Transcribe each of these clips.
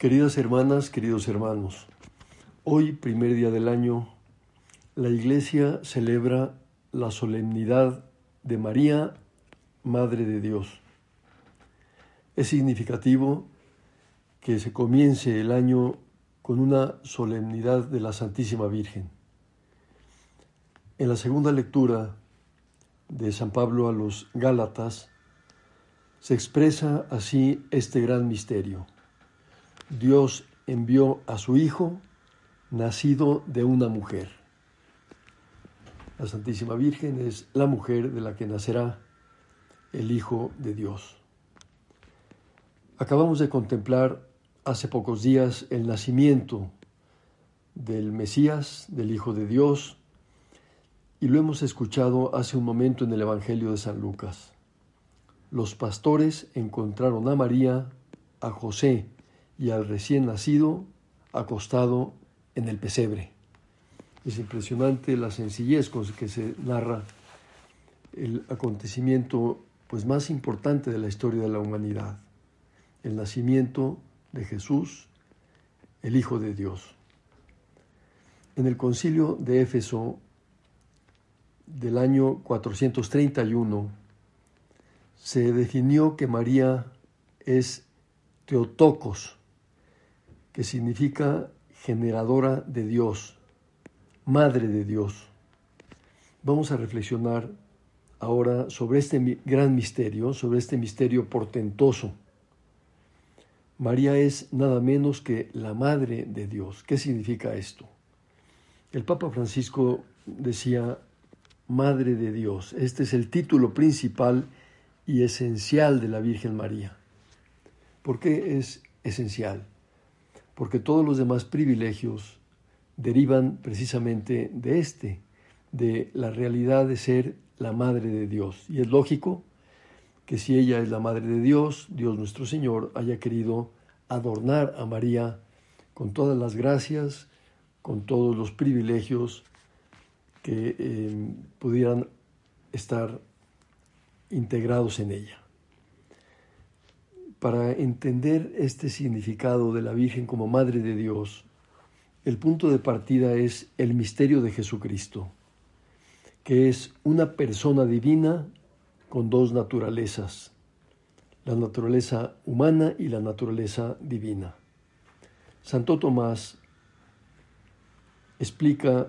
Queridas hermanas, queridos hermanos, hoy, primer día del año, la Iglesia celebra la solemnidad de María, Madre de Dios. Es significativo que se comience el año con una solemnidad de la Santísima Virgen. En la segunda lectura de San Pablo a los Gálatas se expresa así este gran misterio. Dios envió a su Hijo, nacido de una mujer. La Santísima Virgen es la mujer de la que nacerá el Hijo de Dios. Acabamos de contemplar hace pocos días el nacimiento del Mesías, del Hijo de Dios, y lo hemos escuchado hace un momento en el Evangelio de San Lucas. Los pastores encontraron a María, a José, y al recién nacido acostado en el pesebre. Es impresionante la sencillez con que se narra el acontecimiento pues más importante de la historia de la humanidad, el nacimiento de Jesús, el Hijo de Dios. En el concilio de Éfeso del año 431 se definió que María es Teotocos, que significa generadora de Dios, madre de Dios. Vamos a reflexionar ahora sobre este gran misterio, sobre este misterio portentoso. María es nada menos que la madre de Dios. ¿Qué significa esto? El Papa Francisco decía, Madre de Dios. Este es el título principal y esencial de la Virgen María. ¿Por qué es esencial? Porque todos los demás privilegios derivan precisamente de este, de la realidad de ser la Madre de Dios. Y es lógico que si ella es la Madre de Dios, Dios nuestro Señor haya querido adornar a María con todas las gracias, con todos los privilegios que eh, pudieran estar integrados en ella para entender este significado de la Virgen como Madre de Dios, el punto de partida es el misterio de Jesucristo, que es una persona divina con dos naturalezas, la naturaleza humana y la naturaleza divina. Santo Tomás explica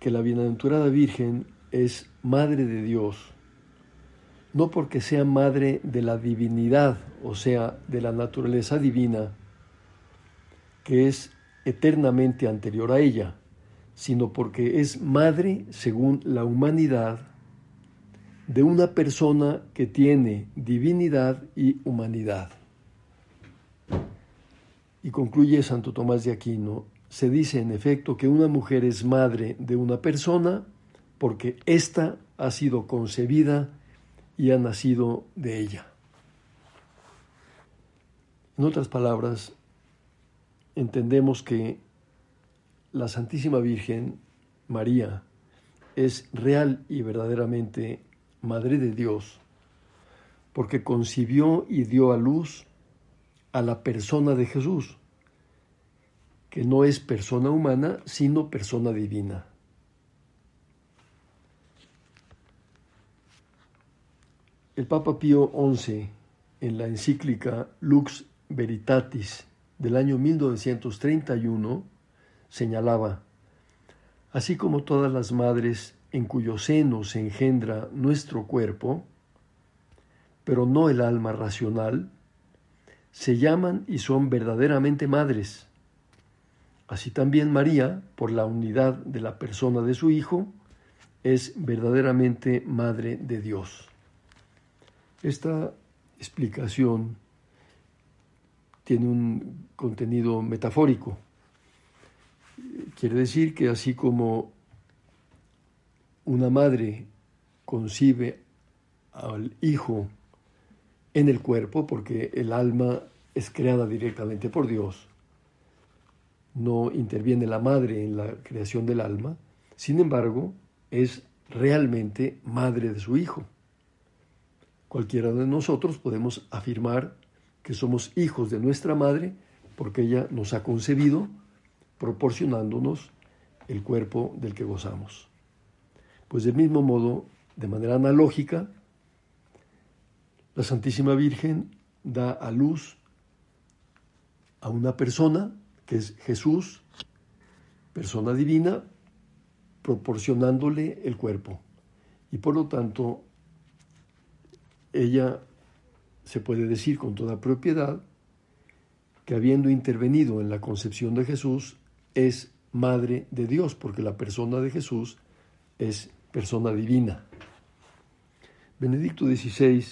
que la bienaventurada Virgen es Madre de Dios, no porque sea madre de la divinidad, o sea, de la naturaleza divina, que es eternamente anterior a ella, sino porque es madre, según la humanidad, de una persona que tiene divinidad y humanidad. Y concluye Santo Tomás de Aquino, se dice en efecto que una mujer es madre de una persona porque ésta ha sido concebida y ha nacido de ella. En otras palabras, entendemos que la Santísima Virgen María es real y verdaderamente Madre de Dios, porque concibió y dio a luz a la persona de Jesús, que no es persona humana, sino persona divina. El Papa Pío XI, en la encíclica Lux Veritatis del año 1931, señalaba, así como todas las madres en cuyo seno se engendra nuestro cuerpo, pero no el alma racional, se llaman y son verdaderamente madres. Así también María, por la unidad de la persona de su Hijo, es verdaderamente Madre de Dios. Esta explicación tiene un contenido metafórico. Quiere decir que así como una madre concibe al hijo en el cuerpo, porque el alma es creada directamente por Dios, no interviene la madre en la creación del alma, sin embargo, es realmente madre de su hijo. Cualquiera de nosotros podemos afirmar que somos hijos de nuestra madre porque ella nos ha concebido proporcionándonos el cuerpo del que gozamos. Pues del mismo modo, de manera analógica, la Santísima Virgen da a luz a una persona que es Jesús, persona divina, proporcionándole el cuerpo. Y por lo tanto, ella se puede decir con toda propiedad que habiendo intervenido en la concepción de Jesús, es madre de Dios, porque la persona de Jesús es persona divina. Benedicto XVI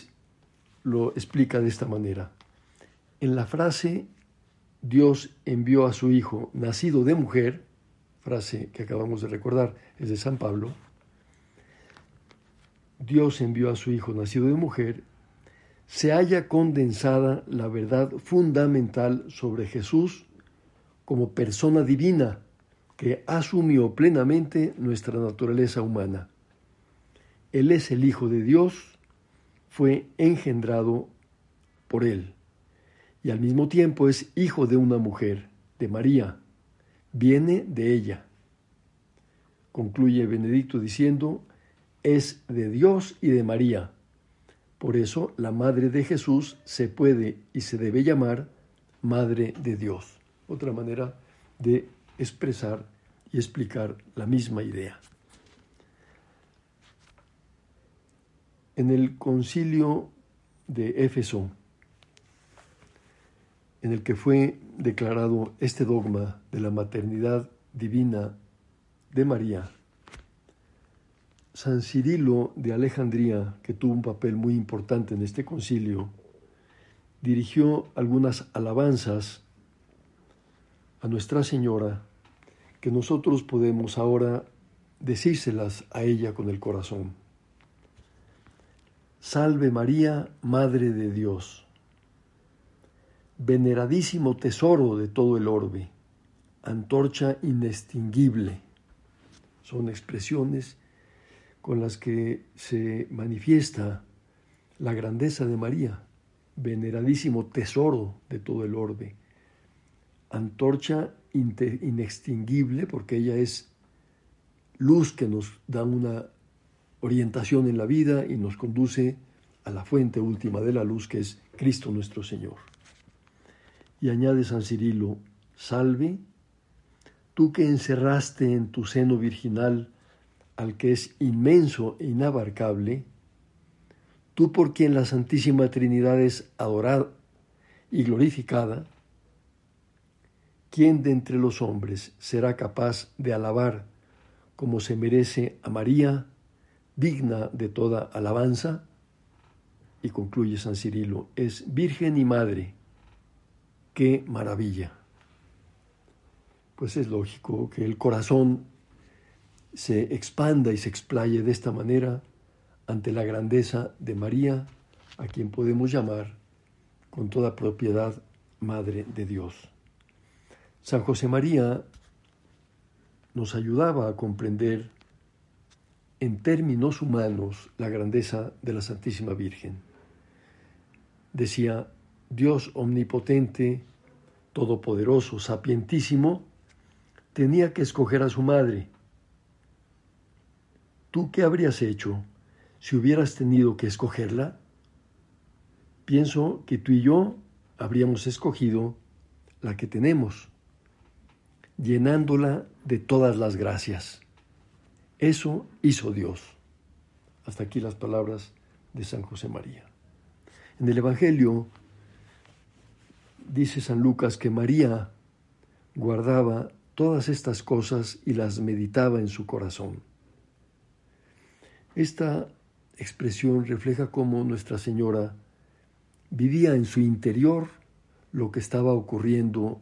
lo explica de esta manera. En la frase Dios envió a su Hijo nacido de mujer, frase que acabamos de recordar, es de San Pablo, Dios envió a su Hijo nacido de mujer, se haya condensada la verdad fundamental sobre Jesús como persona divina que asumió plenamente nuestra naturaleza humana. Él es el Hijo de Dios, fue engendrado por Él y al mismo tiempo es hijo de una mujer, de María, viene de ella. Concluye Benedicto diciendo, es de Dios y de María. Por eso la Madre de Jesús se puede y se debe llamar Madre de Dios. Otra manera de expresar y explicar la misma idea. En el concilio de Éfeso, en el que fue declarado este dogma de la maternidad divina de María, San Cirilo de Alejandría, que tuvo un papel muy importante en este concilio, dirigió algunas alabanzas a Nuestra Señora que nosotros podemos ahora decírselas a ella con el corazón. Salve María, Madre de Dios veneradísimo tesoro de todo el orbe, antorcha inextinguible. Son expresiones con las que se manifiesta la grandeza de María, veneradísimo tesoro de todo el orbe, antorcha inextinguible porque ella es luz que nos da una orientación en la vida y nos conduce a la fuente última de la luz que es Cristo nuestro Señor. Y añade San Cirilo, salve, tú que encerraste en tu seno virginal al que es inmenso e inabarcable, tú por quien la Santísima Trinidad es adorada y glorificada, ¿quién de entre los hombres será capaz de alabar como se merece a María, digna de toda alabanza? Y concluye San Cirilo, es Virgen y Madre qué maravilla. Pues es lógico que el corazón se expanda y se explaye de esta manera ante la grandeza de María, a quien podemos llamar con toda propiedad Madre de Dios. San José María nos ayudaba a comprender en términos humanos la grandeza de la Santísima Virgen. Decía, Dios omnipotente, todopoderoso, sapientísimo, tenía que escoger a su madre. ¿Tú qué habrías hecho si hubieras tenido que escogerla? Pienso que tú y yo habríamos escogido la que tenemos, llenándola de todas las gracias. Eso hizo Dios. Hasta aquí las palabras de San José María. En el Evangelio dice San Lucas que María guardaba todas estas cosas y las meditaba en su corazón. Esta expresión refleja cómo Nuestra Señora vivía en su interior lo que estaba ocurriendo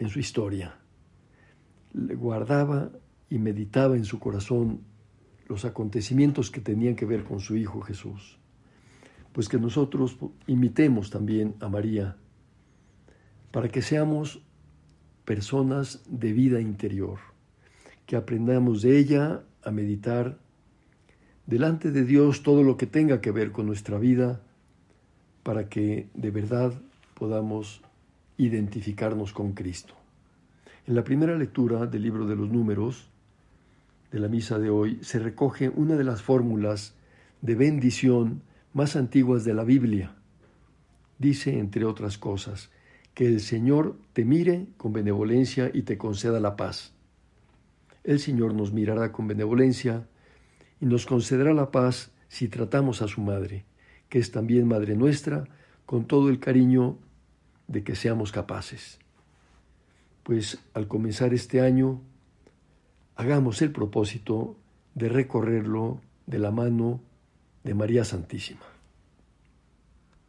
en su historia. Le guardaba y meditaba en su corazón los acontecimientos que tenían que ver con su Hijo Jesús. Pues que nosotros imitemos también a María para que seamos personas de vida interior, que aprendamos de ella a meditar delante de Dios todo lo que tenga que ver con nuestra vida, para que de verdad podamos identificarnos con Cristo. En la primera lectura del libro de los números de la misa de hoy se recoge una de las fórmulas de bendición más antiguas de la Biblia. Dice, entre otras cosas, que el Señor te mire con benevolencia y te conceda la paz. El Señor nos mirará con benevolencia y nos concederá la paz si tratamos a su Madre, que es también Madre nuestra, con todo el cariño de que seamos capaces. Pues al comenzar este año, hagamos el propósito de recorrerlo de la mano de María Santísima.